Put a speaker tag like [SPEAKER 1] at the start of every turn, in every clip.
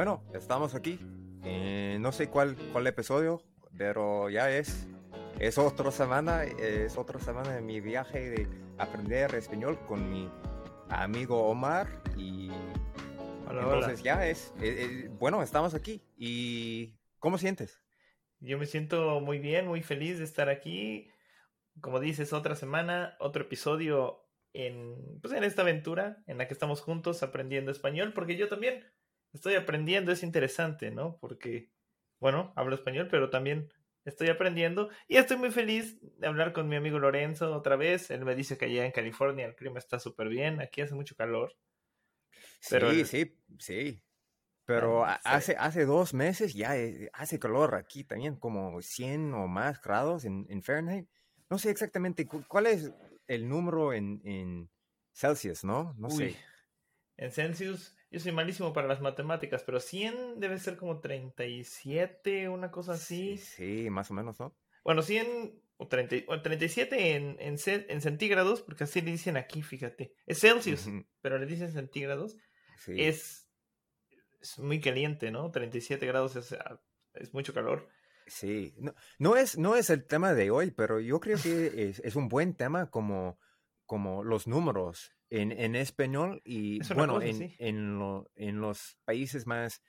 [SPEAKER 1] Bueno, estamos aquí. Eh, no sé cuál, cuál episodio, pero ya es, es otra semana, es otra semana de mi viaje de aprender español con mi amigo Omar y
[SPEAKER 2] Hola,
[SPEAKER 1] entonces
[SPEAKER 2] hola.
[SPEAKER 1] ya es, eh, eh, bueno, estamos aquí. ¿Y cómo sientes?
[SPEAKER 2] Yo me siento muy bien, muy feliz de estar aquí. Como dices, otra semana, otro episodio en, pues en esta aventura en la que estamos juntos aprendiendo español, porque yo también estoy aprendiendo, es interesante, ¿no? Porque, bueno, hablo español, pero también estoy aprendiendo y estoy muy feliz de hablar con mi amigo Lorenzo otra vez. Él me dice que allá en California el clima está súper bien, aquí hace mucho calor. Pero
[SPEAKER 1] sí,
[SPEAKER 2] el-
[SPEAKER 1] sí, sí. Pero
[SPEAKER 2] Ah, sí.
[SPEAKER 1] hace, hace dos meses ya eh, hace calor aquí también, como 100 o más grados en, en Fahrenheit. No sé exactamente cu- cuál es el número en, en Celsius, ¿no? No
[SPEAKER 2] Uy,
[SPEAKER 1] sé.
[SPEAKER 2] en Celsius, yo soy malísimo para las matemáticas, pero 100 debe ser como 37, una cosa
[SPEAKER 1] Sí,
[SPEAKER 2] así.
[SPEAKER 1] sí, más o menos, ¿no?
[SPEAKER 2] Bueno, 100 o, 30, y- o 37 en, en, en centígrados, porque así le dicen aquí, fíjate. Es Celsius, pero le dicen centígrados.
[SPEAKER 1] sí.
[SPEAKER 2] Es, es muy caliente, ¿no? 37 grados es, ah, es mucho calor.
[SPEAKER 1] Sí, no, no es, no es el tema de hoy, pero yo creo que es, es un buen tema como, como los números en, en español y
[SPEAKER 2] Es
[SPEAKER 1] bueno,
[SPEAKER 2] cosa,
[SPEAKER 1] en,
[SPEAKER 2] sí.
[SPEAKER 1] en, lo- en los países más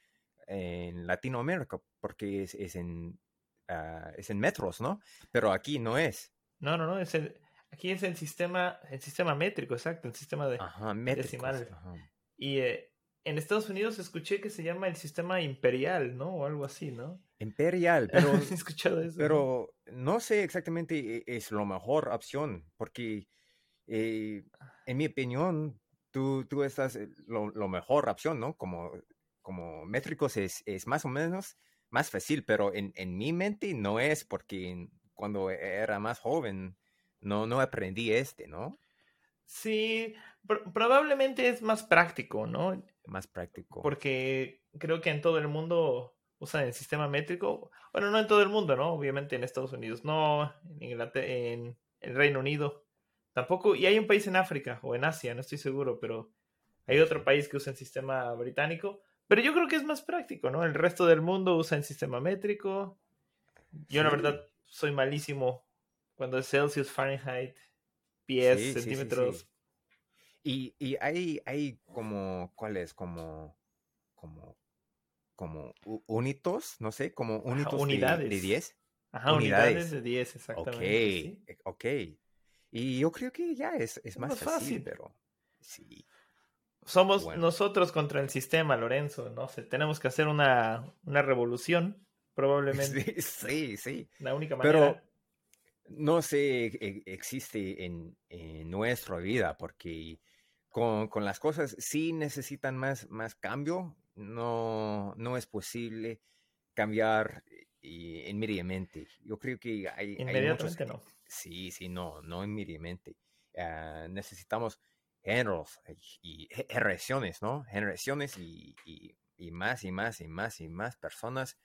[SPEAKER 1] en Latinoamérica, porque es, es en, ah, es en metros, ¿no? Pero aquí no es.
[SPEAKER 2] No, no, no, es el, aquí es el sistema, el sistema métrico, exacto, el sistema de...
[SPEAKER 1] Ajá, métricos.
[SPEAKER 2] decimal.
[SPEAKER 1] ajá.
[SPEAKER 2] Y eh, en Estados Unidos escuché que se llama el sistema imperial, ¿no? O algo así, ¿no?
[SPEAKER 1] Imperial, pero
[SPEAKER 2] ¿Has escuchado eso? no?
[SPEAKER 1] Pero no sé exactamente e- es la mejor opción, porque eh, en mi opinión, tú, tú estás eh, lo, lo mejor opción, ¿no? Como, como métricos es, es más o menos más fácil, pero en, en mi mente no es porque cuando era más joven no, no aprendí este, ¿no?
[SPEAKER 2] Sí, pr- probablemente es más práctico, ¿no?
[SPEAKER 1] Más práctico.
[SPEAKER 2] Porque creo que en todo el mundo usan el sistema métrico. Bueno, no en todo el mundo, ¿no? Obviamente en Estados Unidos, no, en Inglaterra, en el Reino Unido, tampoco. Y hay un país en África o en Asia, no estoy seguro, pero hay otro país que usa el sistema británico. Pero yo creo que es más práctico, ¿no? El resto del mundo usa el sistema métrico. Yo, la
[SPEAKER 1] Sí.
[SPEAKER 2] verdad, soy malísimo cuando es Celsius, Fahrenheit, pies,
[SPEAKER 1] Sí,
[SPEAKER 2] centímetros.
[SPEAKER 1] Y, y hay, hay como, ¿cuál es? Como, como, como unitos, no sé, como unitos de- de,
[SPEAKER 2] unidades.
[SPEAKER 1] 10.
[SPEAKER 2] Ajá, unidades,
[SPEAKER 1] Unidades.
[SPEAKER 2] de 10,
[SPEAKER 1] Ok,
[SPEAKER 2] exactamente. sí.
[SPEAKER 1] eh, ok. Y yo creo que ya es, es más
[SPEAKER 2] más
[SPEAKER 1] fácil,
[SPEAKER 2] fácil.
[SPEAKER 1] pero sí.
[SPEAKER 2] Somos
[SPEAKER 1] Bueno.
[SPEAKER 2] nosotros contra el sistema, Lorenzo, no sé, tenemos que hacer una, una revolución, probablemente,
[SPEAKER 1] Sí, sí, sí.
[SPEAKER 2] la única
[SPEAKER 1] Pero
[SPEAKER 2] manera.
[SPEAKER 1] no sé, e- existe en, en nuestra vida, porque con, con las cosas sí necesitan más, más cambio. No, no es posible cambiar eh, inmediatamente. Yo creo que hay, hay muchos
[SPEAKER 2] Inmediatamente no.
[SPEAKER 1] Sí, sí, no, no inmediatamente. Ah, necesitamos géneros y ge- generaciones, ¿no? Generaciones y, y- y más y más y más y más personas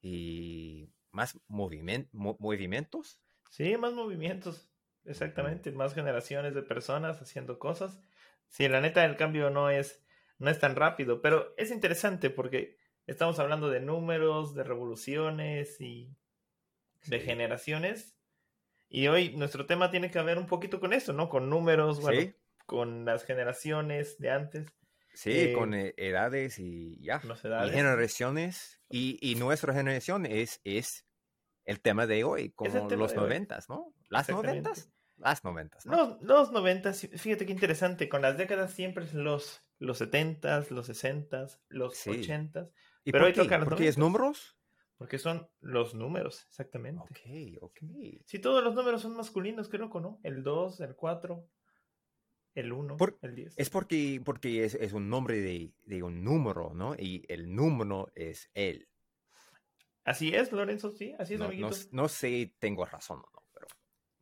[SPEAKER 1] y más movimientos, movimientos.
[SPEAKER 2] Sí, más movimientos, exactamente, más generaciones de personas haciendo cosas. Sí, la neta el cambio no es, no es tan rápido, pero es interesante porque estamos hablando de números, de revoluciones y de
[SPEAKER 1] Sí.
[SPEAKER 2] generaciones. Y hoy nuestro tema tiene que ver un poquito con eso, ¿no? Con números, bueno,
[SPEAKER 1] Sí,
[SPEAKER 2] con las generaciones de antes,
[SPEAKER 1] sí,
[SPEAKER 2] eh,
[SPEAKER 1] con eh, edades y ya.
[SPEAKER 2] las
[SPEAKER 1] Y
[SPEAKER 2] edades.
[SPEAKER 1] generaciones. Y, y nuestra generación es, es el tema de hoy, como los noventas, ¿no? Las noventas. Las noventas, ¿no?
[SPEAKER 2] Los, los 90, fíjate qué interesante, con las décadas siempre es los, los 70s, los 60s, los
[SPEAKER 1] Sí.
[SPEAKER 2] 80s,
[SPEAKER 1] ¿Y
[SPEAKER 2] pero
[SPEAKER 1] por qué?
[SPEAKER 2] los
[SPEAKER 1] ¿Porque es números?
[SPEAKER 2] porque son los números, exactamente.
[SPEAKER 1] Ok, ok.
[SPEAKER 2] Si todos los números son masculinos, qué loco, ¿no? El 2, el 4, el 1,
[SPEAKER 1] Por-
[SPEAKER 2] el 10.
[SPEAKER 1] Es porque, porque es, es un nombre de, de un número, ¿no? Y el número es él.
[SPEAKER 2] Así es, Lorenzo, sí, así es,
[SPEAKER 1] No, no,
[SPEAKER 2] amiguitos.
[SPEAKER 1] no sé, tengo razón o no, pero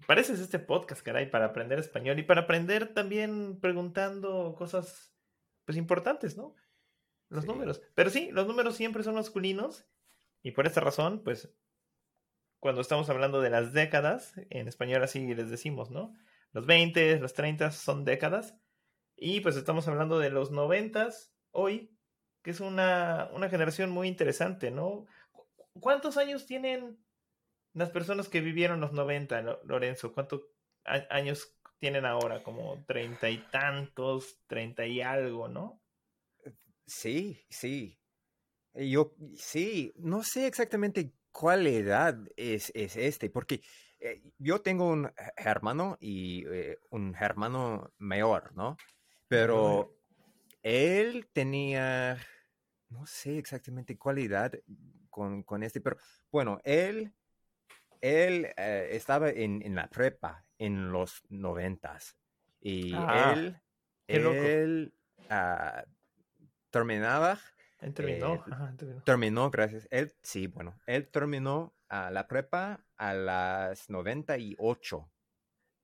[SPEAKER 2] Pareces este podcast, caray, para aprender español y para aprender también preguntando cosas, pues, importantes, ¿no? Los
[SPEAKER 1] Sí.
[SPEAKER 2] números. Pero sí, los números siempre son masculinos y por esta razón, pues, cuando estamos hablando de las décadas, en español así les decimos, ¿no? Los 20, los 30 son décadas y pues estamos hablando de los 90 hoy que es una, una generación muy interesante, ¿no? ¿Cuántos años tienen las personas que vivieron los 90, Lorenzo? ¿Cuántos años tienen ahora? Como treinta y tantos, treinta y algo, ¿no?
[SPEAKER 1] Sí, sí. Yo, sí, no sé exactamente cuál edad es, es este, porque eh, yo tengo un hermano y eh, un hermano mayor, ¿no? Pero él tenía, no sé exactamente cuál edad con, con este, pero bueno, él, él eh, estaba en, en, la prepa en los noventas y ah, él, él uh, terminaba
[SPEAKER 2] él terminó.
[SPEAKER 1] terminó. terminó. gracias. Él, sí, bueno, él terminó a la prepa a las 98.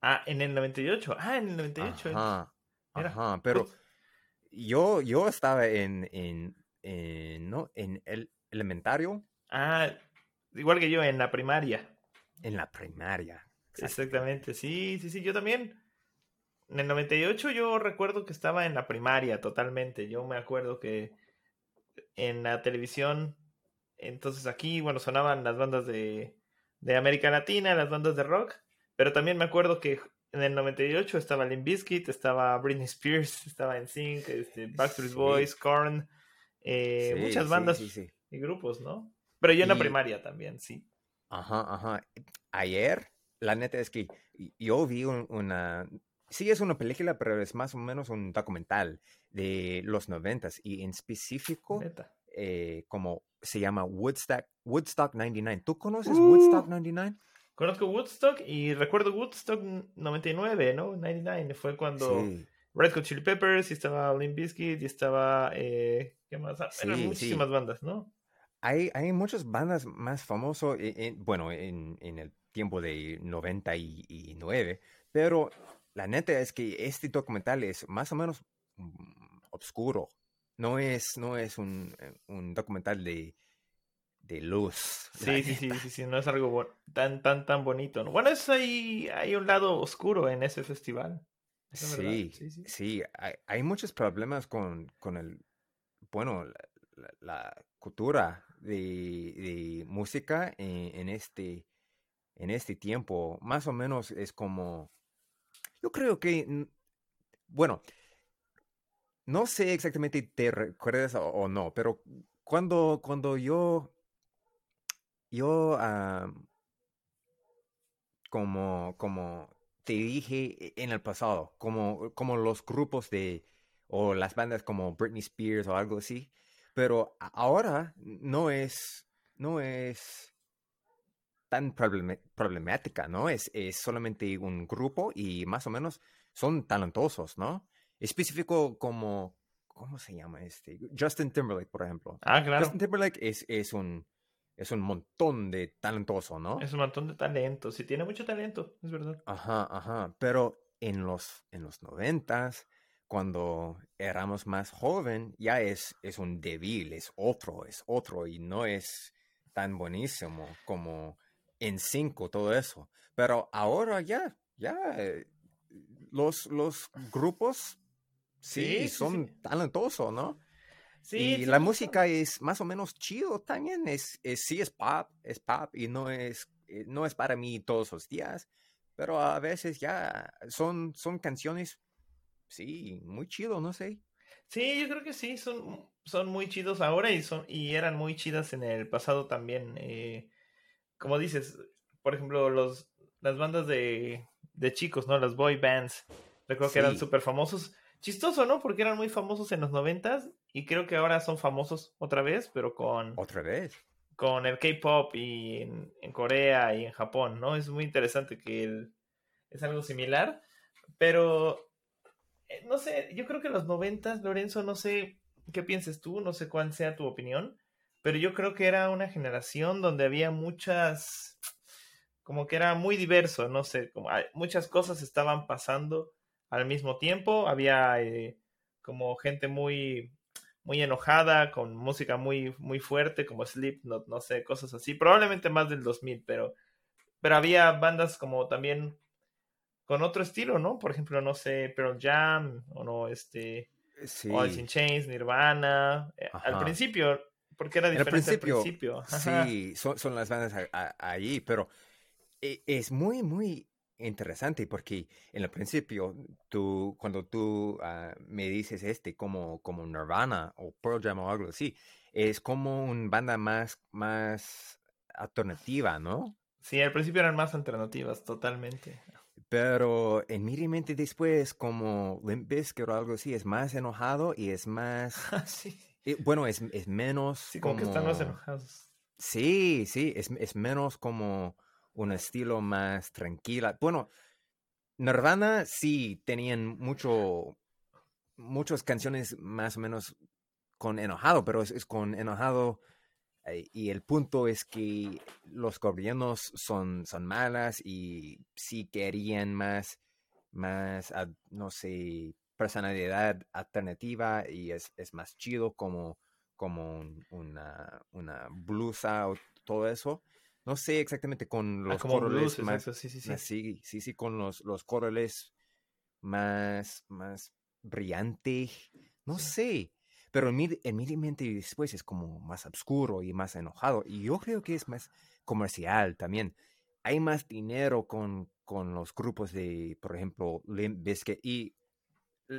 [SPEAKER 2] Ah, en el 98. Ah, en el 98.
[SPEAKER 1] Ajá, ajá pero yo, yo estaba en, en, ¿no? en el elementario.
[SPEAKER 2] Ah, igual que yo, en la primaria.
[SPEAKER 1] En la primaria.
[SPEAKER 2] Exactamente, sí, sí, sí, yo también. En el 98 yo recuerdo que estaba en la primaria totalmente. Yo me acuerdo que en la televisión. Entonces aquí, bueno, sonaban las bandas de, de América Latina, las bandas de rock, pero también me acuerdo que en el 98 estaba Limp Bizkit, estaba Britney Spears, estaba NSYNC, este, Backstreet Boys, Korn, eh, muchas bandas y grupos, ¿no? Pero yo en la primaria también, sí.
[SPEAKER 1] Ajá, ajá. Ayer, la neta es que yo vi una, sí es una película, pero es más o menos un documental de los noventas y en específico eh, como se llama Woodstock, Woodstock 99. ¿Tú conoces Woodstock 99? Uh.
[SPEAKER 2] Conozco Woodstock y recuerdo Woodstock 99, ¿no? 99 fue cuando Red Hot Chili Peppers y estaba Limp Bizkit y estaba eh, ¿qué más? Ah, eran muchísimas bandas, ¿no?
[SPEAKER 1] Hay, hay muchas bandas más famosas, eh, bueno, en, en, el tiempo de 99, pero la neta es que este documental es más o menos mm, oscuro. No es, no es un, eh, un documental de, de luz.
[SPEAKER 2] Sí, sí, sí, sí, sí, no es algo tan, tan, tan bonito. Bueno, es ahí, hay un lado oscuro en ese festival.
[SPEAKER 1] Sí, sí, sí, sí, hay, hay, muchos problemas con, con el, bueno, la, la, cultura de, de música en, en, este, en este tiempo. Más o menos es como yo creo que, bueno, no sé exactamente te recuerdas o, no, pero cuando, cuando yo, yo, como, como te dije en el pasado, como, como los grupos de, o las bandas como Britney Spears o algo así, pero ahora no es, no es tan problemática, ¿no? Es, es solamente un grupo y más o menos son talentosos, ¿no? Específico como, ¿cómo se llama este? Justin Timberlake, por ejemplo.
[SPEAKER 2] Ah, claro.
[SPEAKER 1] Justin Timberlake es, es un es un montón de talentoso, ¿no?
[SPEAKER 2] Es un montón de talento, sí tiene mucho talento, es verdad.
[SPEAKER 1] Ajá, ajá, pero en los, en los noventas, cuando éramos más joven, ya es, es un débil, es otro, es otro, y no es tan buenísimo como en cinco, todo eso. Pero ahora ya, ya, eh, los, los grupos sí, son talentosos, ¿no? Sí, y la música es más o menos chido también, es, es, sí es pop, es pop y no es, eh, no es para mí todos los días, pero a veces ya son, son canciones, sí, muy chido, no sé.
[SPEAKER 2] Sí, yo creo que sí, son, son muy chidos ahora y, son, y eran muy chidas en el pasado también. Eh, como dices, por ejemplo, los, las bandas de, de chicos, ¿no? Las boy bands, recuerdo que eran súper famosos. Chistoso, ¿no? Porque eran muy famosos en los noventas y creo que ahora son famosos otra vez, pero con...
[SPEAKER 1] Otra vez.
[SPEAKER 2] Con el K-Pop y en, Corea y en Japón, ¿no? Es muy interesante que es algo similar, pero eh, no sé, yo creo que en los noventas, Lorenzo, no sé qué pienses tú, no sé cuál sea tu opinión, pero yo creo que era una generación donde había muchas, como que era muy diverso, no sé, como muchas cosas estaban pasando al mismo tiempo, había eh, como gente muy, muy enojada, con música muy, muy fuerte, como Sleep, no, no sé, cosas así, probablemente más del 2000, pero, pero había bandas como también con otro estilo, ¿no? Por ejemplo, no sé, Pearl Jam, o no, este...
[SPEAKER 1] Sí.
[SPEAKER 2] Alice in Chains, Nirvana. eh, Al principio, porque era
[SPEAKER 1] Al
[SPEAKER 2] diferente
[SPEAKER 1] principio,
[SPEAKER 2] al principio. Ajá.
[SPEAKER 1] Sí, son, son las bandas a- a- ahí, pero e- es muy, muy interesante porque en el principio, tú, cuando tú ah, me dices este, como, como Nirvana o Pearl Jam o algo así, es como una banda más, más alternativa, ¿no?
[SPEAKER 2] Sí, al principio eran más alternativas, totalmente.
[SPEAKER 1] Pero inmediatamente después, como Limp Bizkit o algo así, es más enojado y es más,
[SPEAKER 2] sí,
[SPEAKER 1] eh, bueno, es, es menos
[SPEAKER 2] sí, como que están más enojados.
[SPEAKER 1] Sí, sí, es, es menos como un estilo más tranquila. Bueno, Nirvana sí tenían mucho, muchas canciones más o menos con enojado, pero es, es con enojado eh, y el punto es que los gobiernos son, son malas y sí querían más, más, ah, no sé, personalidad alternativa y es, es más chido como, como un- una, una blusa o todo eso. No sé exactamente con
[SPEAKER 2] Ah,
[SPEAKER 1] los
[SPEAKER 2] como blues,
[SPEAKER 1] más,
[SPEAKER 2] sí, sí, sí.
[SPEAKER 1] más- sí, sí, sí, con los, los corales más, más brillante. No sé. Pero inmedi- inmediatamente después es como más oscuro y más enojado. Y yo creo que es más comercial también. Hay más dinero con, con los grupos de, por ejemplo, Limp Bizkit. Y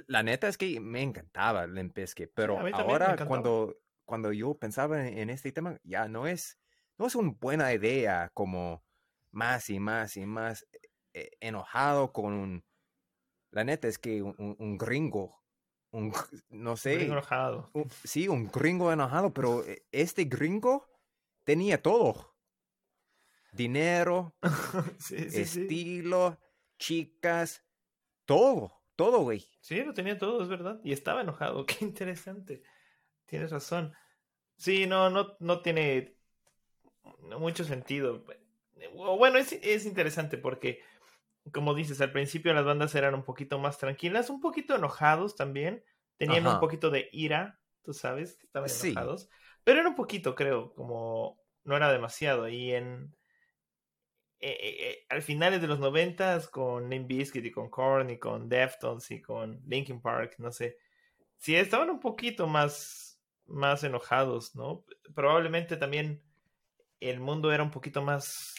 [SPEAKER 1] la neta es que me encantaba Limp Bizkit. Pero ahora cuando, cuando yo pensaba en, en este tema, ya no es, no es una buena idea como más y más y más eh, enojado con un... La neta es que un, un- un gringo, un, no sé,
[SPEAKER 2] Gringo enojado.
[SPEAKER 1] un- sí, un gringo enojado, pero eh, este gringo tenía todo. Dinero,
[SPEAKER 2] sí, sí, sí.
[SPEAKER 1] estilo, chicas, todo, todo, güey.
[SPEAKER 2] Sí, lo tenía todo, es verdad. Y estaba enojado. Qué interesante. Tienes razón. Sí, no, no, no tiene mucho sentido. Bueno, es, es interesante porque, como dices, al principio las bandas eran un poquito más tranquilas, un poquito enojados también. Tenían un poquito de ira, tú sabes, que estaban
[SPEAKER 1] Sí.
[SPEAKER 2] enojados. Pero era un poquito, creo, como no era demasiado. Y en. Eh, eh, eh, al finales de los noventas, con Limp y con Korn y con Deftones y con Linkin Park, no sé. Sí, estaban un poquito más, más enojados, ¿no? Probablemente también el mundo era un poquito más,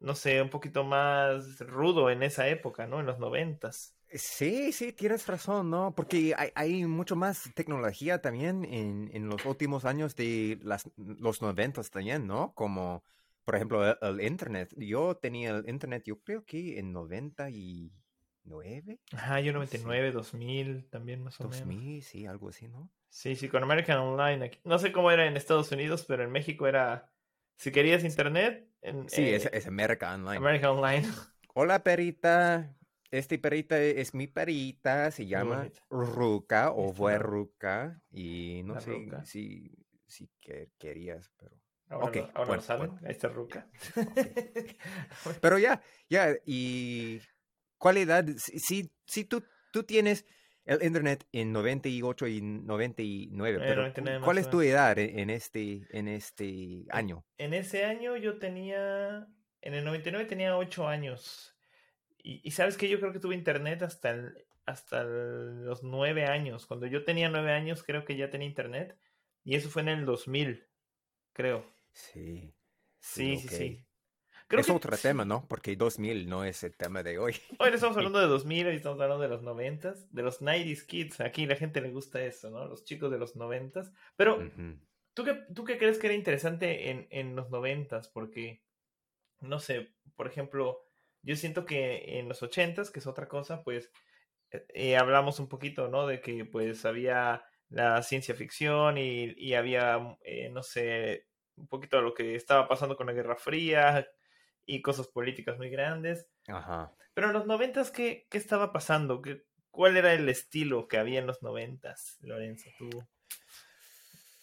[SPEAKER 2] no sé, un poquito más rudo en esa época, ¿no? En los noventas.
[SPEAKER 1] Sí, sí, tienes razón, ¿no? Porque hay, hay mucho más tecnología también en, en los últimos años de las, los noventas también, ¿no? Como, por ejemplo, el, el Internet. Yo tenía el Internet, yo creo que en 99,
[SPEAKER 2] Ajá, yo 99, 2000 también más o menos.
[SPEAKER 1] 2000, sí, algo así, ¿no?
[SPEAKER 2] Sí, sí, con American Online. Aquí. No sé cómo era en Estados Unidos, pero en México era, si querías internet, en
[SPEAKER 1] Sí,
[SPEAKER 2] eh,
[SPEAKER 1] es, es America Online.
[SPEAKER 2] American Online.
[SPEAKER 1] Hola, perita. Este perita es mi perita, se llama. Ruca o
[SPEAKER 2] Esta
[SPEAKER 1] fue
[SPEAKER 2] la-
[SPEAKER 1] Ruca y no
[SPEAKER 2] la
[SPEAKER 1] sé
[SPEAKER 2] Ruca.
[SPEAKER 1] si, si que- querías, pero...
[SPEAKER 2] Ahora,
[SPEAKER 1] Ok,
[SPEAKER 2] lo, ahora
[SPEAKER 1] bueno,
[SPEAKER 2] saben,
[SPEAKER 1] bueno.
[SPEAKER 2] ahí está Ruca.
[SPEAKER 1] Pero ya, ya, y ¿cuál edad? Si, si, tú, tú tienes el internet en 98 y 99,
[SPEAKER 2] Eh,
[SPEAKER 1] pero
[SPEAKER 2] 99 más
[SPEAKER 1] ¿cuál es tu edad en, en este, en este año?
[SPEAKER 2] En ese año yo tenía, en el 99 tenía 8 años. Y, y sabes que yo creo que tuve internet hasta, el- hasta el- los 9 años. Cuando yo tenía 9 años creo que ya tenía internet. Y eso fue en el 2000, creo.
[SPEAKER 1] Sí.
[SPEAKER 2] Sí, sí, sí. Creo
[SPEAKER 1] es
[SPEAKER 2] que
[SPEAKER 1] otro tema, ¿no? Porque 2000 no es el tema de hoy.
[SPEAKER 2] Hoy estamos hablando de 2000, hoy estamos hablando de los 90, de los 90s kids. Aquí la gente le gusta eso, ¿no? Los chicos de los 90. Pero. ¿tú qué, ¿tú qué crees que era interesante en, en los 90? Porque, no sé, por ejemplo, yo siento que en los 80, que es otra cosa, pues eh, eh, hablamos un poquito, ¿no? De que pues había la ciencia ficción y, y había, eh, no sé, un poquito de lo que estaba pasando con la Guerra Fría y cosas políticas muy grandes.
[SPEAKER 1] Ajá.
[SPEAKER 2] Pero en los noventas, ¿qué, qué estaba pasando? ¿Qué, ¿Cuál era el estilo que había en los noventas, Lorenzo? ¿Tú?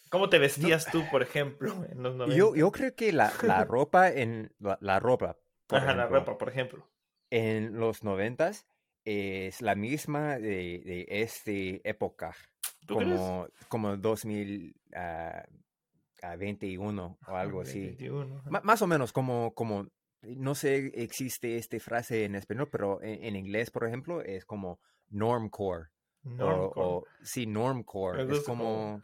[SPEAKER 2] ¿Cómo te vestías tú, por ejemplo, en los noventas?
[SPEAKER 1] Yo, yo creo que la, la ropa en la, la ropa, por
[SPEAKER 2] Ajá, la ropa, por ejemplo.
[SPEAKER 1] en los noventas es la misma de, de esta época,
[SPEAKER 2] ¿Tú crees?
[SPEAKER 1] como, como 2021 o algo
[SPEAKER 2] Ah,
[SPEAKER 1] así.
[SPEAKER 2] 21, ajá.
[SPEAKER 1] Ma- más o menos como, como, no sé, existe esta frase en español, pero en, en inglés, por ejemplo, es como normcore Normcore. O, sí, normcore. Es como,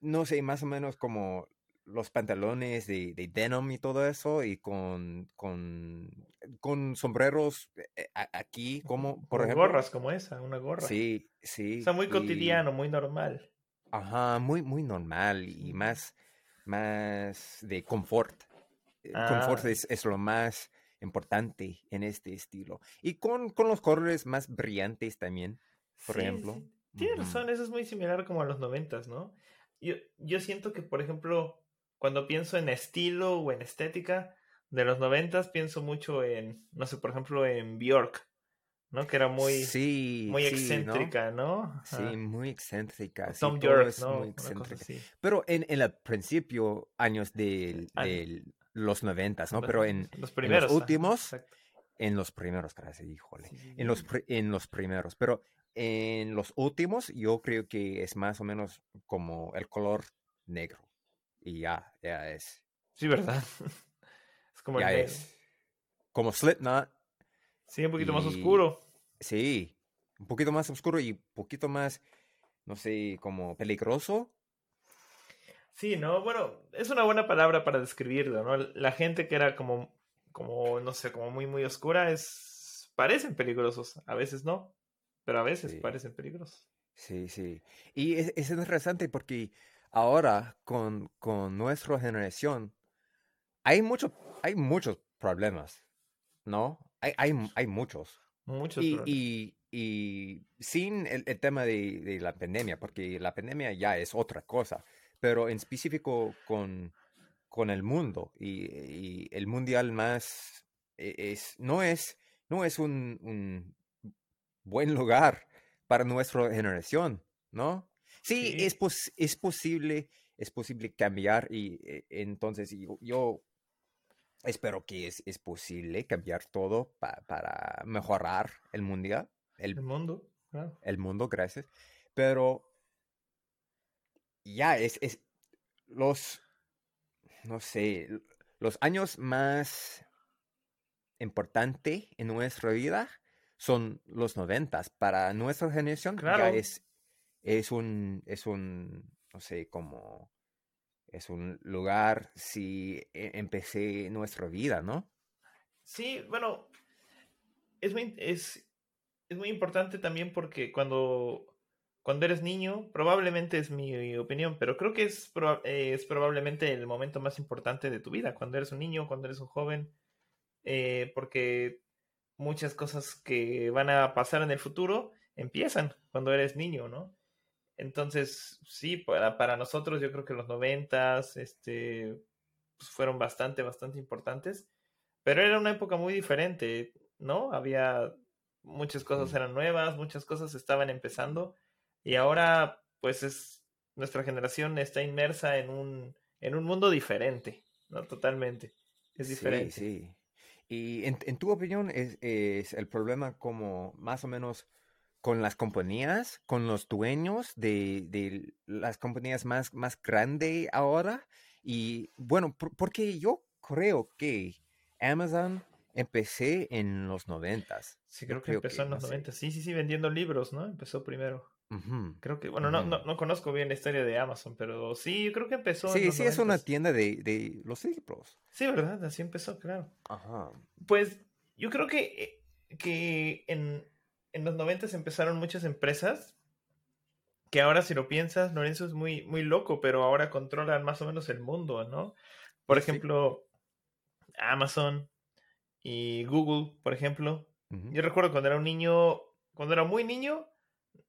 [SPEAKER 1] no sé, más o menos como los pantalones de, de, denim y todo eso y con, con, con sombreros eh, aquí, como por ejemplo.
[SPEAKER 2] Gorras como esa, una gorra.
[SPEAKER 1] Sí, sí.
[SPEAKER 2] O sea, muy cotidiano, muy normal.
[SPEAKER 1] Ajá, muy, muy normal y más, más de confort. Eh, confort ah. es, es, lo más importante en este estilo. Y con, con los colores más brillantes también, por ejemplo.
[SPEAKER 2] Tienes razón, eso es muy similar como a los noventas, ¿no? Yo, yo siento que, por ejemplo, cuando pienso en estilo o en estética de los noventas, pienso mucho en, no sé, por ejemplo, en Bjork, ¿no? Que era muy,
[SPEAKER 1] sí,
[SPEAKER 2] muy excéntrica, ¿no?
[SPEAKER 1] Sí, muy excéntrica.
[SPEAKER 2] Tom York, ¿no? Muy excéntrica.
[SPEAKER 1] Pero en, en el principio, años de, los noventas, ¿no? Pero en
[SPEAKER 2] los, primeros,
[SPEAKER 1] últimos, en los primeros, casi, híjole, en los, en los primeros, pero en los últimos yo creo que es más o menos como el color negro y ya, ya es.
[SPEAKER 2] Sí, ¿verdad?
[SPEAKER 1] es como ya es. Como Slipknot.
[SPEAKER 2] Sí, un poquito más oscuro.
[SPEAKER 1] Sí, un poquito más oscuro y un poquito más, no sé, como peligroso.
[SPEAKER 2] Sí, ¿no? Bueno, es una buena palabra para describirlo, ¿no? La gente que era como, como, no sé, como muy, muy oscura es... parecen peligrosos, a veces no, pero a veces parecen peligrosos.
[SPEAKER 1] Sí, sí. Y es, es interesante porque ahora con, con nuestra generación hay, mucho, hay muchos problemas, ¿no? Hay, hay, hay muchos.
[SPEAKER 2] Muchos
[SPEAKER 1] y, y, y, sin el, tema de, de, la pandemia, porque la pandemia ya es otra cosa, pero en específico con, con el mundo y, y el mundial más e, es, no es, no es un, un buen lugar para nuestra generación, ¿no? Sí, Es, es posible, es posible cambiar y eh, entonces yo, espero que es, es, posible cambiar todo para mejorar el mundial.
[SPEAKER 2] El, mundo,
[SPEAKER 1] El mundo, gracias. Pero ya es, es los, no sé, los años más importantes en nuestra vida son los noventas. Para nuestra generación ya es es un, es un, no sé, como, es un lugar si e, empecé nuestra vida, ¿no?
[SPEAKER 2] Sí, bueno, es muy, es, es muy importante también porque cuando, cuando eres niño, probablemente es mi opinión, pero creo que es, es probablemente el momento más importante de tu vida, cuando eres un niño, cuando eres un joven, eh, porque muchas cosas que van a pasar en el futuro empiezan cuando eres niño, ¿no? Entonces, sí, para, para nosotros yo creo que los noventas este, pues fueron bastante, bastante importantes, pero era una época muy diferente, ¿no? Había muchas cosas eran nuevas, muchas cosas estaban empezando y ahora pues es nuestra generación está inmersa en un, en un mundo diferente, ¿no? Totalmente. Es diferente.
[SPEAKER 1] Sí, sí. Y en, en tu opinión es, es el problema como más o menos con las compañías, con los dueños de, las compañías más, más grandes ahora. Y bueno, porque yo creo que Amazon empecé en los noventas.
[SPEAKER 2] Sí, creo que empezó en los noventas. Sí, sí, sí, vendiendo libros, ¿no? Empezó primero. Creo que, bueno, no, no, conozco bien la historia de Amazon, pero sí, yo creo que empezó.
[SPEAKER 1] Sí, sí, es una tienda de, de, los libros.
[SPEAKER 2] Sí, ¿verdad? Así empezó, claro.
[SPEAKER 1] Ajá.
[SPEAKER 2] Pues yo creo que, eh, que en, en los 90 empezaron muchas empresas que ahora si lo piensas, Lorenzo es muy, muy loco, pero ahora controlan más o menos el mundo, ¿no? Por ejemplo, Amazon y Google, por ejemplo. Yo recuerdo cuando era un niño, cuando era muy niño,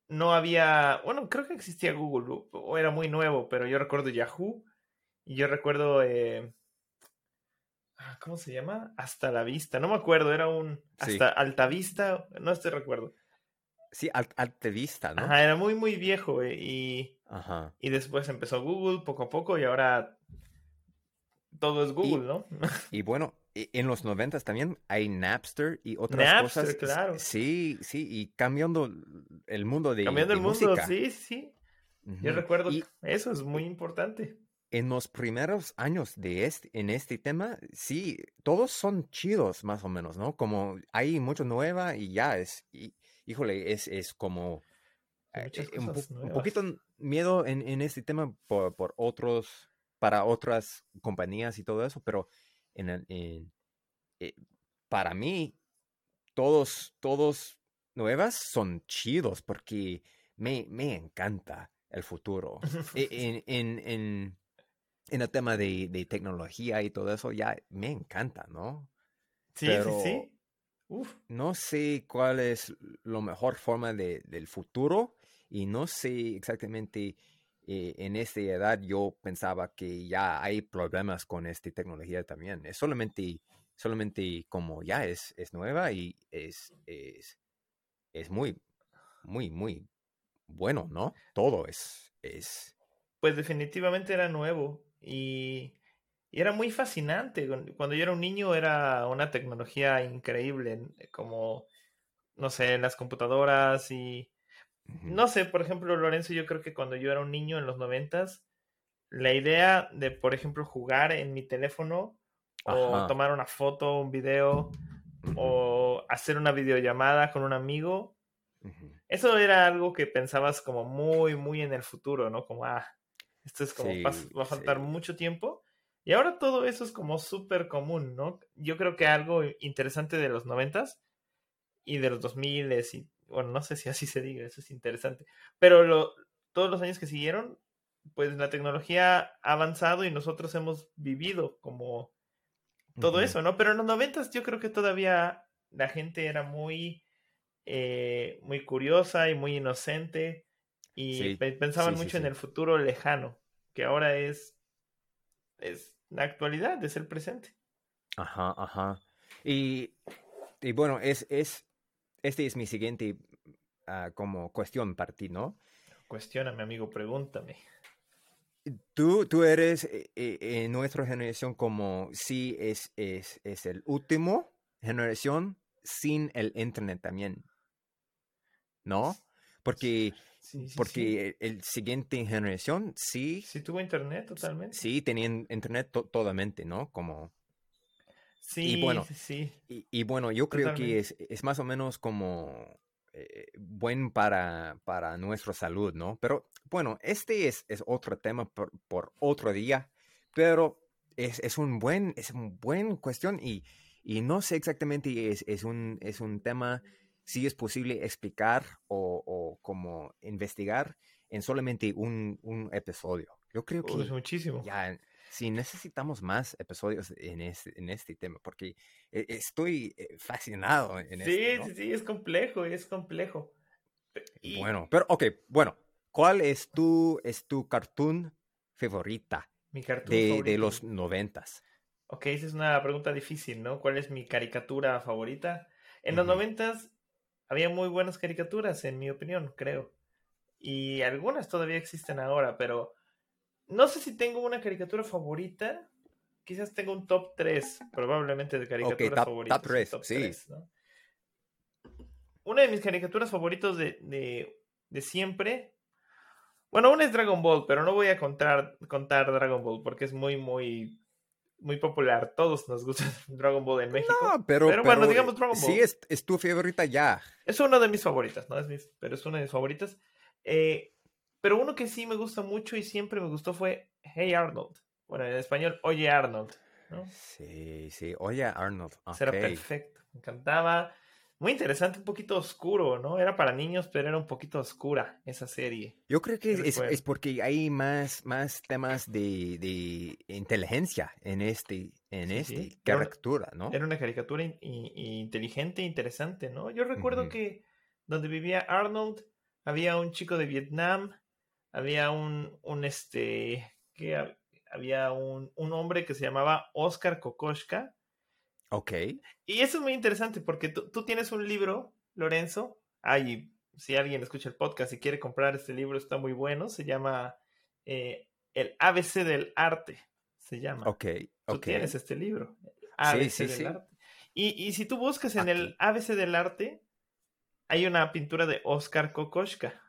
[SPEAKER 2] no había, bueno, creo que existía Google, o era muy nuevo, pero yo recuerdo Yahoo y yo recuerdo eh, ¿Cómo se llama? Hasta la vista. No me acuerdo, era un. Hasta Alta Vista, no estoy recuerdo.
[SPEAKER 1] Sí, Alta Vista, ¿no?
[SPEAKER 2] Ajá, era muy, muy viejo, eh, y. Ajá. Y después empezó Google poco a poco y ahora. Todo es Google, ¿no?
[SPEAKER 1] y bueno, e, en los noventas también hay Napster y otras cosas.
[SPEAKER 2] claro.
[SPEAKER 1] Sí, sí, y cambiando el mundo de.
[SPEAKER 2] Cambiando
[SPEAKER 1] el
[SPEAKER 2] mundo, sí, sí. Yo recuerdo, eso es muy importante
[SPEAKER 1] en los primeros años de este, en este tema, sí, todos son chidos más o menos, ¿no? Como hay mucho nueva y ya es, híjole, es, es como un, poquito miedo en, en este tema por, por, otros, para otras compañías y todo eso, pero en, en eh, para mí, todos, todos nuevas son chidos porque me, me encanta el futuro. E, en, en, en, en, el tema de, de, tecnología y todo eso, ya me encanta, ¿no?
[SPEAKER 2] Sí, sí, sí.
[SPEAKER 1] No sé cuál es la mejor forma de, del futuro y no sé exactamente eh, en esta edad yo pensaba que ya hay problemas con esta tecnología también. Es solamente, solamente como ya es, es nueva y es, es, es muy, muy, muy bueno, ¿no? Todo es, es...
[SPEAKER 2] Pues definitivamente era nuevo y y era muy fascinante. Cuando yo era un niño era una tecnología increíble, como, no sé, las computadoras y... No sé, por ejemplo, Lorenzo, yo creo que cuando yo era un niño en los noventas, la idea de, por ejemplo, jugar en mi teléfono o tomar una foto, un video o hacer una videollamada con un amigo, eso era algo que pensabas como muy, muy en el futuro, ¿no? Como, ah, esto es como, va a faltar mucho tiempo. Y ahora todo eso es como súper común, ¿no? Yo creo que algo interesante de los noventas y de los dos miles y, bueno, no sé si así se diga, eso es interesante. Pero lo, todos los años que siguieron, pues la tecnología ha avanzado y nosotros hemos vivido como todo eso, ¿no? Pero en los noventas yo creo que todavía la gente era muy, eh, muy curiosa y muy inocente y pensaban mucho en el futuro lejano, que ahora es, es la actualidad, es el presente.
[SPEAKER 1] Ajá, ajá. Y, y bueno, es, es, este es mi siguiente uh, como cuestión para ti, ¿no?
[SPEAKER 2] Cuestióname, amigo, pregúntame.
[SPEAKER 1] Tú, tú eres eh, eh, en nuestra generación como si es, es, es el último generación sin el internet también, ¿no? Porque porque el siguiente generación sí.
[SPEAKER 2] Sí tuvo internet totalmente.
[SPEAKER 1] Sí, tenían internet totalmente, ¿no? Como...
[SPEAKER 2] Sí, y bueno, sí.
[SPEAKER 1] Y, bueno, yo creo que es, es, más o menos como eh, buen para, para nuestra salud, ¿no? Pero bueno, este es, es otro tema por, por, otro día, pero es, es, un buen, es un buen cuestión y, y no sé exactamente, es, es, un, es un tema si es posible explicar o, como investigar en solamente un, episodio. Yo creo que
[SPEAKER 2] es muchísimo.
[SPEAKER 1] Ya, sí, necesitamos más episodios en este, en este tema, porque e, estoy eh, fascinado en
[SPEAKER 2] sí, Sí, sí, es complejo, es complejo.
[SPEAKER 1] Bueno, pero ok, bueno, ¿cuál es tu, es tu cartoon favorita
[SPEAKER 2] mi cartoon
[SPEAKER 1] de, de los noventas?
[SPEAKER 2] Ok, esa es una pregunta difícil, ¿no? ¿Cuál es mi caricatura favorita? En los noventas había muy buenas caricaturas, en mi opinión, creo. Y algunas todavía existen ahora, pero no sé si tengo una caricatura favorita. Quizás tengo un top 3, probablemente, de caricaturas favoritas.
[SPEAKER 1] Top 3,
[SPEAKER 2] Una de mis caricaturas favoritos de, de, de, siempre. Bueno, una es Dragon Ball, pero no voy a contar, contar Dragon Ball porque es muy, muy muy popular. Todos nos gusta Dragon Ball en México.
[SPEAKER 1] No, pero, bueno, digamos Dragon Ball. Sí, es, es, tu favorita ya.
[SPEAKER 2] Es una de mis favoritas, ¿no? Es mis, pero es una de mis favoritas. Eh, pero uno que sí me gusta mucho y siempre me gustó fue Hey Arnold. Bueno, en español, Oye Arnold. ¿no?
[SPEAKER 1] Sí, sí, Oye Arnold.
[SPEAKER 2] Era perfecto. Me encantaba muy interesante, un poquito oscuro, ¿no? Era para niños, pero era un poquito oscura esa serie.
[SPEAKER 1] Yo creo que es, es, porque hay más, más temas de, de inteligencia en este, en este caricatura, ¿no?
[SPEAKER 2] Era una caricatura inteligente e interesante, ¿no? Yo recuerdo que donde vivía Arnold había un chico de Vietnam, había un, un este, que había un, un hombre que se llamaba Oscar Kokoschka,
[SPEAKER 1] Ok.
[SPEAKER 2] Y eso es muy interesante porque tú, tienes un libro, Lorenzo. Ay, si alguien escucha el podcast y quiere comprar este libro, está muy bueno. Se llama eh, El ABC del Arte. Se llama.
[SPEAKER 1] Ok.
[SPEAKER 2] Tú tienes este libro. ABC del Arte. Y, si tú buscas en el ABC del Arte, hay una pintura de Oscar Kokoschka.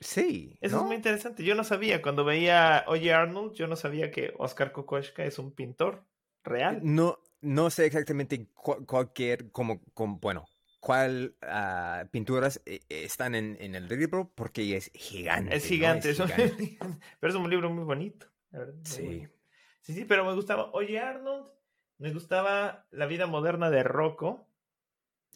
[SPEAKER 1] Sí.
[SPEAKER 2] Eso es muy interesante. Yo no sabía, cuando veía Oye Arnold, yo no sabía que Oscar Kokoschka es un pintor real.
[SPEAKER 1] No, no sé exactamente cualquier, como, bueno, cuál ah, pinturas eh, están en, en, el libro porque es gigante.
[SPEAKER 2] Es gigante, es gigante. pero es un libro muy bonito.
[SPEAKER 1] sí.
[SPEAKER 2] Sí, sí, pero me gustaba. Oye, Arnold, me gustaba La vida moderna de Rocco.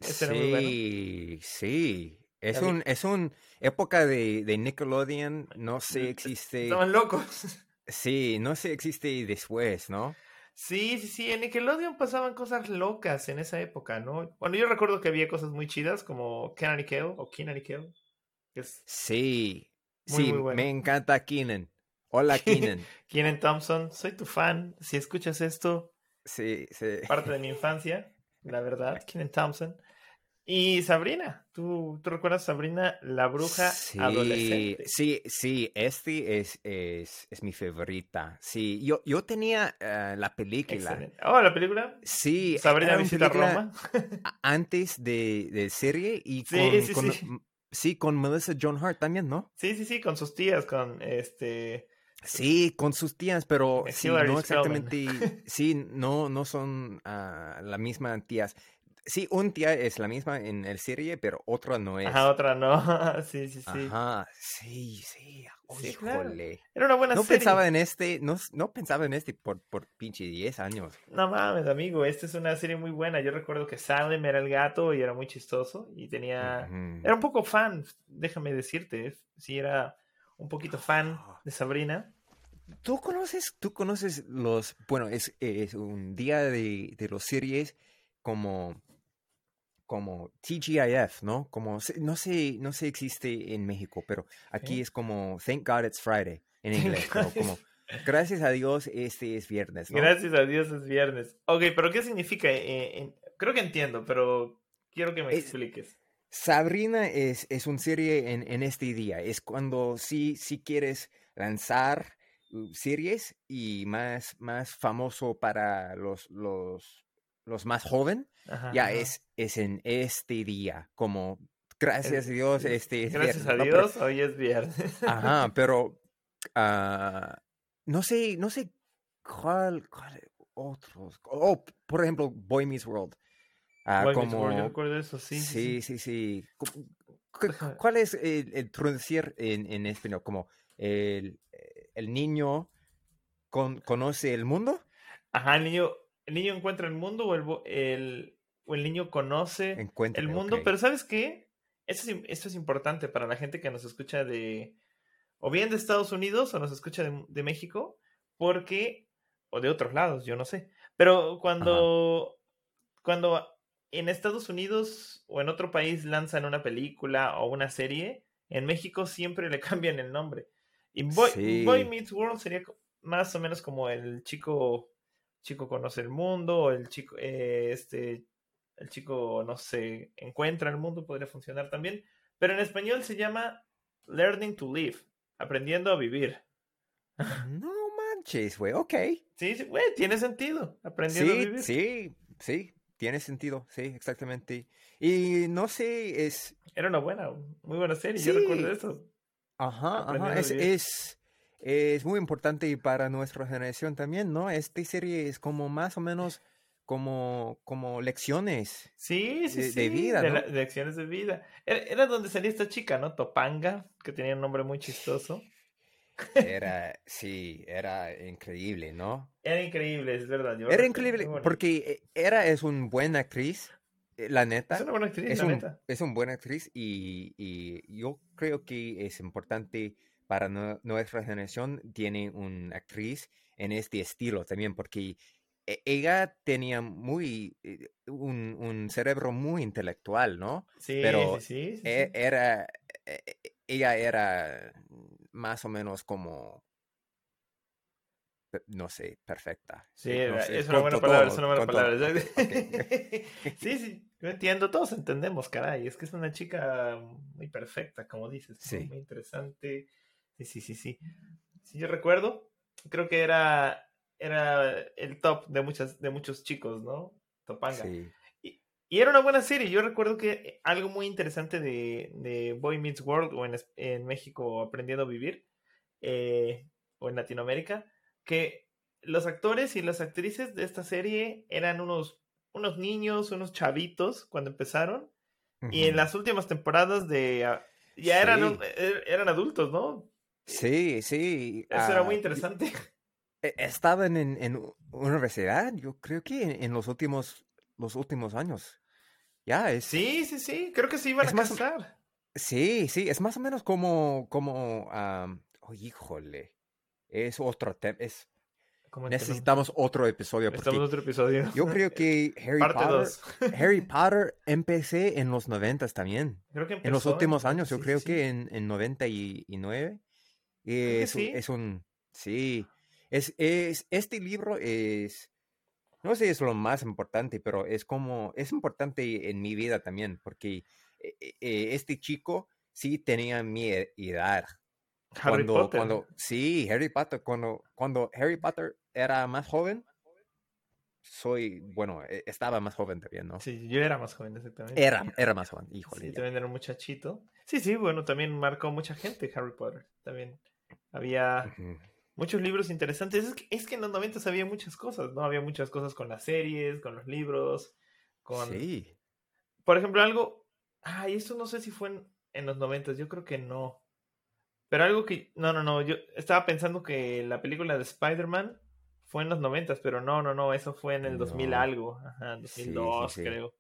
[SPEAKER 1] sí, sí. Es un, es un época de, de Nickelodeon, no sé, existe.
[SPEAKER 2] Estaban locos.
[SPEAKER 1] Sí, no sé, existe después, ¿no?
[SPEAKER 2] Sí, sí, sí, en Nickelodeon pasaban cosas locas en esa época, ¿no? Bueno, yo recuerdo que había cosas muy chidas como Kenan y Kel o Keenan y Kel.
[SPEAKER 1] Sí, sí, me encanta Keenan. Hola, Keenan.
[SPEAKER 2] Keenan Thompson, soy tu fan. Si escuchas esto,
[SPEAKER 1] sí, sí.
[SPEAKER 2] parte de mi infancia, la verdad, Keenan Thompson. Y Sabrina, ¿tú, ¿tú recuerdas Sabrina, la bruja adolescente?
[SPEAKER 1] Sí, sí, este es, es, es, mi favorita. Sí, yo, yo tenía uh, la película.
[SPEAKER 2] Excelente. Oh, ¿la película?
[SPEAKER 1] Sí.
[SPEAKER 2] Sabrina visita Roma.
[SPEAKER 1] antes de, de, serie y con,
[SPEAKER 2] sí, sí,
[SPEAKER 1] con,
[SPEAKER 2] sí.
[SPEAKER 1] sí, con Melissa John Hart también, ¿no?
[SPEAKER 2] Sí, sí, sí, con sus tías, con este...
[SPEAKER 1] Sí, con sus tías, pero sí, no exactamente, sí, no, no son uh, la misma tías. Sí, un tía es la misma en el serie, pero otra no es.
[SPEAKER 2] Ajá, otra no. Sí, sí, sí.
[SPEAKER 1] Ajá, sí, sí.
[SPEAKER 2] Claro. Era una buena
[SPEAKER 1] No
[SPEAKER 2] serie.
[SPEAKER 1] pensaba en este, no, no pensaba en este por, por pinche 10 años.
[SPEAKER 2] No mames, amigo, esta es una serie muy buena. Yo recuerdo que Salem era el gato y era muy chistoso y tenía... Era un poco fan, déjame decirte. Sí, era un poquito fan
[SPEAKER 1] Ah.
[SPEAKER 2] de Sabrina.
[SPEAKER 1] ¿Tú conoces, tú conoces los, bueno, es, es un día de, de los series como, como TGIF, ¿no? Como, no sé, no sé existe en México, pero aquí es como Thank God It's Friday en inglés,
[SPEAKER 2] God
[SPEAKER 1] como gracias a Dios este es viernes, ¿no?
[SPEAKER 2] Gracias a Dios es viernes. Ok, pero ¿qué significa? Eh, en- Creo que entiendo, pero quiero que me
[SPEAKER 1] Es-
[SPEAKER 2] expliques.
[SPEAKER 1] Sabrina es, es una serie en, en este día. Es cuando sí, sí quieres lanzar uh, series y más, más famoso para los, los, los más jóvenes,
[SPEAKER 2] Ajá,
[SPEAKER 1] ya
[SPEAKER 2] ajá.
[SPEAKER 1] es, es en este día. Como gracias a Dios,
[SPEAKER 2] es-
[SPEAKER 1] este es
[SPEAKER 2] Gracias a
[SPEAKER 1] viernes, ¿no? Pero-
[SPEAKER 2] Dios, hoy es viernes.
[SPEAKER 1] ajá, pero ah, no sé, no sé cuál, cuál otros. Oh, por ejemplo, Boy Meets World. Ah,
[SPEAKER 2] Boy Meets
[SPEAKER 1] como
[SPEAKER 2] World, yo recuerdo eso, sí. sí,
[SPEAKER 1] Sí, sí, ¿Cuál es el, el traducir en, en español? Como el, el niño con- conoce el mundo.
[SPEAKER 2] Ajá, el niño, el niño encuentra el mundo o el, el, o el niño conoce el mundo, pero ¿sabes qué? Esto es, im- esto es importante para la gente que nos escucha de, o bien de Estados Unidos o nos escucha de, de México, porque, o de otros lados, yo no sé, pero cuando, cuando en Estados Unidos o en otro país lanzan una película o una serie, en México siempre le cambian el nombre. Y Boy,
[SPEAKER 1] Sí.
[SPEAKER 2] Boy Meets World sería más o menos como el chico, chico conoce el mundo, el chico, eh, este, el chico, no sé, encuentra el mundo, podría funcionar también. Pero en español se llama Learning to Live, aprendiendo a vivir.
[SPEAKER 1] No manches, güey. Ok.
[SPEAKER 2] Sí, sí, güey, tiene sentido, aprendiendo a
[SPEAKER 1] Sí,
[SPEAKER 2] vivir.
[SPEAKER 1] sí, sí. Tiene sentido. Sí, exactamente. Y no sé, es.
[SPEAKER 2] Era una buena, muy buena serie, yo recuerdo
[SPEAKER 1] Sí.
[SPEAKER 2] eso.
[SPEAKER 1] Ajá, ajá.
[SPEAKER 2] a
[SPEAKER 1] Es, es, es muy importante para nuestra generación también, ¿no? Esta serie es como más o menos como, como lecciones.
[SPEAKER 2] Sí, sí,
[SPEAKER 1] de-
[SPEAKER 2] sí.
[SPEAKER 1] de vida,
[SPEAKER 2] de,
[SPEAKER 1] ¿no?
[SPEAKER 2] la- de vida. Era, era donde salía esta chica, ¿no? Topanga, que tenía un nombre muy chistoso.
[SPEAKER 1] Era, sí, era increíble, ¿no?
[SPEAKER 2] Era increíble, es verdad. yo
[SPEAKER 1] Era increíble porque eh, era, es una buena actriz, eh, la
[SPEAKER 2] Es
[SPEAKER 1] neta.
[SPEAKER 2] una buena actriz,
[SPEAKER 1] Es
[SPEAKER 2] la
[SPEAKER 1] un,
[SPEAKER 2] neta.
[SPEAKER 1] es una buena actriz y, y yo creo que es importante para nu- nuestra generación tiene una actriz en este estilo también porque e- ella tenía muy eh, un, un cerebro muy intelectual, ¿no?
[SPEAKER 2] Sí,
[SPEAKER 1] pero
[SPEAKER 2] sí, sí. sí,
[SPEAKER 1] E-. Era, e- ella era más o menos como, no sé, perfecta.
[SPEAKER 2] Sí,
[SPEAKER 1] eh, no sé,
[SPEAKER 2] es una buena palabra,
[SPEAKER 1] todo,
[SPEAKER 2] es una buena palabra. Sí, sí, yo entiendo, todos entendemos, caray. Es que es una chica muy perfecta, como dices, ¿no?
[SPEAKER 1] Sí.
[SPEAKER 2] muy interesante. Sí, sí, sí, sí. Sí, yo recuerdo, creo que era, era el top de, muchas, de muchos chicos, ¿no? Topanga.
[SPEAKER 1] Sí.
[SPEAKER 2] Y era una buena serie. Yo recuerdo que algo muy interesante de, de Boy Meets World o en, en México Aprendiendo a Vivir eh, o en Latinoamérica, que los actores y las actrices de esta serie eran unos, unos niños, unos chavitos cuando empezaron Y en las últimas temporadas de... ah, Ya eran,
[SPEAKER 1] Sí.
[SPEAKER 2] er- eran adultos, ¿no?
[SPEAKER 1] Sí, sí.
[SPEAKER 2] Eso era
[SPEAKER 1] ah,
[SPEAKER 2] muy interesante.
[SPEAKER 1] e- Estaban en, en universidad, yo creo que en, en los últimos, los últimos años. Ya, es...
[SPEAKER 2] Sí, sí, sí. Creo que se iban a
[SPEAKER 1] más-
[SPEAKER 2] casar.
[SPEAKER 1] Sí, sí, es más o menos como, como, oh, híjole, es otro tema, es, necesitamos otro episodio
[SPEAKER 2] Necesitamos otro episodio.
[SPEAKER 1] yo creo que Harry
[SPEAKER 2] Parte
[SPEAKER 1] Potter,
[SPEAKER 2] 2.
[SPEAKER 1] Harry Potter empecé en los noventas también,
[SPEAKER 2] Creo que
[SPEAKER 1] en los
[SPEAKER 2] empezó
[SPEAKER 1] últimos años, yo
[SPEAKER 2] sí,
[SPEAKER 1] creo
[SPEAKER 2] sí,
[SPEAKER 1] que en, en 99, y
[SPEAKER 2] que
[SPEAKER 1] es, un-
[SPEAKER 2] sí.
[SPEAKER 1] es un, sí, es, es, este libro es, no sé si es lo más importante, pero es como, es importante en mi vida también, porque eh, eh, eh, este chico sí tenía mi e- edad.
[SPEAKER 2] Harry
[SPEAKER 1] Cuando,
[SPEAKER 2] Potter.
[SPEAKER 1] cuando, sí, Harry Potter, cuando, cuando Harry Potter era más joven, soy, bueno, e- estaba más joven también, ¿no?
[SPEAKER 2] Sí, yo era más joven, exactamente.
[SPEAKER 1] Era, era más joven, híjole.
[SPEAKER 2] Sí,
[SPEAKER 1] ya.
[SPEAKER 2] también era un muchachito. Sí, sí, bueno, también marcó mucha gente Harry Potter. También había muchos libros interesantes. Es que, es que en los 90 había muchas cosas, ¿no? Había muchas cosas con las series, con los libros, con...
[SPEAKER 1] Sí,
[SPEAKER 2] Por ejemplo, algo... Ay, esto no sé si fue en, en los 90, yo creo que no. Pero algo que... No, no, no, yo estaba pensando que la película de Spider-Man fue en los 90, pero no, no, no, eso fue en el 2000
[SPEAKER 1] No.
[SPEAKER 2] algo. Ajá,
[SPEAKER 1] Sí,
[SPEAKER 2] 2002
[SPEAKER 1] sí, sí.
[SPEAKER 2] creo.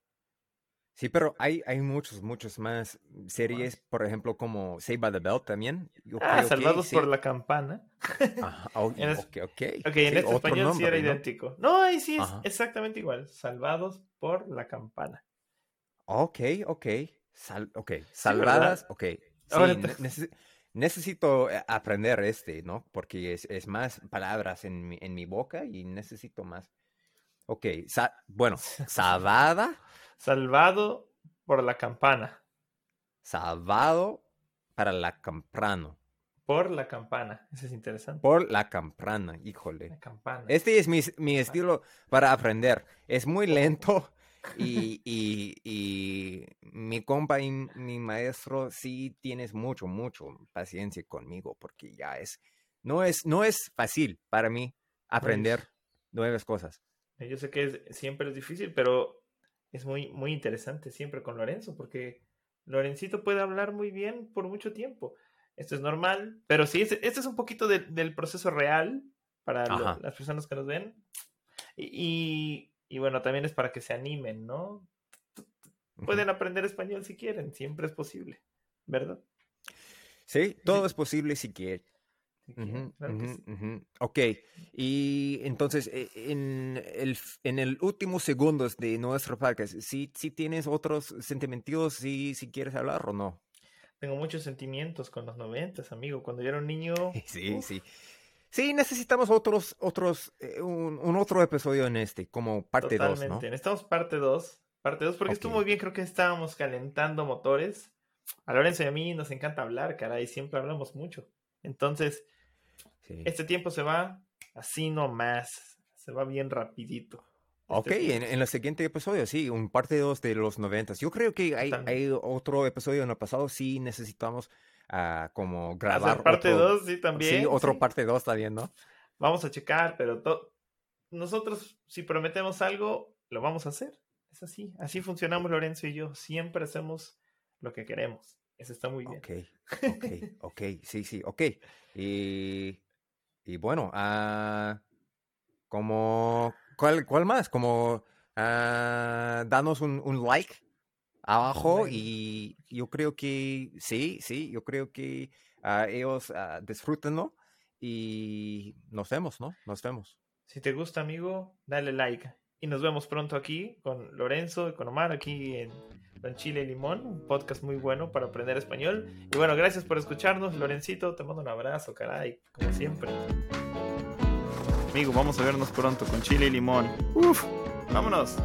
[SPEAKER 1] Sí, pero hay, hay muchos, muchos más series, por ejemplo, como Saved by the Bell también.
[SPEAKER 2] Ah, Salvados por
[SPEAKER 1] sí.
[SPEAKER 2] la Campana.
[SPEAKER 1] Ajá, oh,
[SPEAKER 2] En
[SPEAKER 1] ok, ok.
[SPEAKER 2] Ok, en
[SPEAKER 1] Sí,
[SPEAKER 2] este
[SPEAKER 1] otro
[SPEAKER 2] español sí
[SPEAKER 1] nombre,
[SPEAKER 2] era
[SPEAKER 1] ¿no?
[SPEAKER 2] idéntico. No, ahí sí es
[SPEAKER 1] Ajá.
[SPEAKER 2] exactamente igual. Salvados por la campana.
[SPEAKER 1] Ok, ok. Sal, ok, salvadas, ok. Sí,
[SPEAKER 2] Ahora
[SPEAKER 1] ne-
[SPEAKER 2] te-
[SPEAKER 1] necesi- necesito eh, aprender este, ¿no? Porque es, es más palabras en mi, en mi boca y necesito más. Ok, sa- bueno, salvada,
[SPEAKER 2] Salvado por la campana.
[SPEAKER 1] salvado para la camprano.
[SPEAKER 2] Por la campana. Ese es interesante.
[SPEAKER 1] Por la camprana, híjole.
[SPEAKER 2] La campana.
[SPEAKER 1] Este es mi, mi estilo para aprender. Es muy lento y, y- y mi compa y mi maestro sí tienes mucho, mucho paciencia conmigo porque ya es, no es, no es fácil para mí aprender nuevas cosas.
[SPEAKER 2] Yo sé que es- siempre es difícil, pero es muy, muy interesante siempre con Lorenzo, porque Lorencito puede hablar muy bien por mucho tiempo. Esto es normal, pero sí, este, este es un poquito de- del proceso real para lo- las personas que nos ven. Y, y- y bueno, también es para que se animen, ¿no? Pueden aprender español si quieren, siempre es posible, ¿verdad?
[SPEAKER 1] Sí, todo es posible si quieres.
[SPEAKER 2] Claro sí.
[SPEAKER 1] ujú. Ok, y entonces e- en el, en el último segundos de nuestro podcast, si si tienes otros sentimientos, si si quieres hablar o no?
[SPEAKER 2] Tengo muchos sentimientos con los noventas, amigo. Cuando yo era un niño,
[SPEAKER 1] Sí,
[SPEAKER 2] uf,
[SPEAKER 1] sí. Sí, necesitamos otros, otros, eh, un, un otro episodio en este, como parte 2, ¿no?
[SPEAKER 2] Totalmente. Necesitamos parte 2. Parte 2 porque estuvo
[SPEAKER 1] Ok.
[SPEAKER 2] muy bien. Creo que estábamos calentando motores. A Lorenzo y a mí nos encanta hablar, caray. Siempre hablamos mucho. Entonces,
[SPEAKER 1] Sí.
[SPEAKER 2] este tiempo se va así nomás. Se va bien rapidito.
[SPEAKER 1] Ok,
[SPEAKER 2] Este
[SPEAKER 1] en, en el siguiente episodio, sí, un parte 2 de los noventas. Yo creo que hay, hay otro episodio en el pasado, sí necesitamos ah, como
[SPEAKER 2] Hacer
[SPEAKER 1] grabar
[SPEAKER 2] parte
[SPEAKER 1] otro,
[SPEAKER 2] 2, sí, también.
[SPEAKER 1] sí, otro
[SPEAKER 2] sí.
[SPEAKER 1] parte 2 también, ¿no?
[SPEAKER 2] Vamos a checar, pero to- nosotros, si prometemos algo, lo vamos a hacer. Es así. Así funcionamos Lorenzo y yo. Siempre hacemos lo que queremos. Eso está muy bien.
[SPEAKER 1] Ok, ok, ok, sí, sí, ok. Y, y bueno, ah, como, ¿cuál, cuál más? Como, ah, danos un, un like abajo y yo creo que sí, sí, yo creo que ah, ellos disfrútenlo y nos vemos, ¿no? Nos vemos.
[SPEAKER 2] Si te gusta, amigo, dale like. Y nos vemos pronto aquí con Lorenzo y con Omar, aquí en Don Chile y Limón, un podcast muy bueno para aprender español. Y bueno, gracias por escucharnos, Lorencito. Te mando un abrazo, caray, como siempre. Amigo, vamos a vernos pronto con Chile y Limón. Uf, vámonos.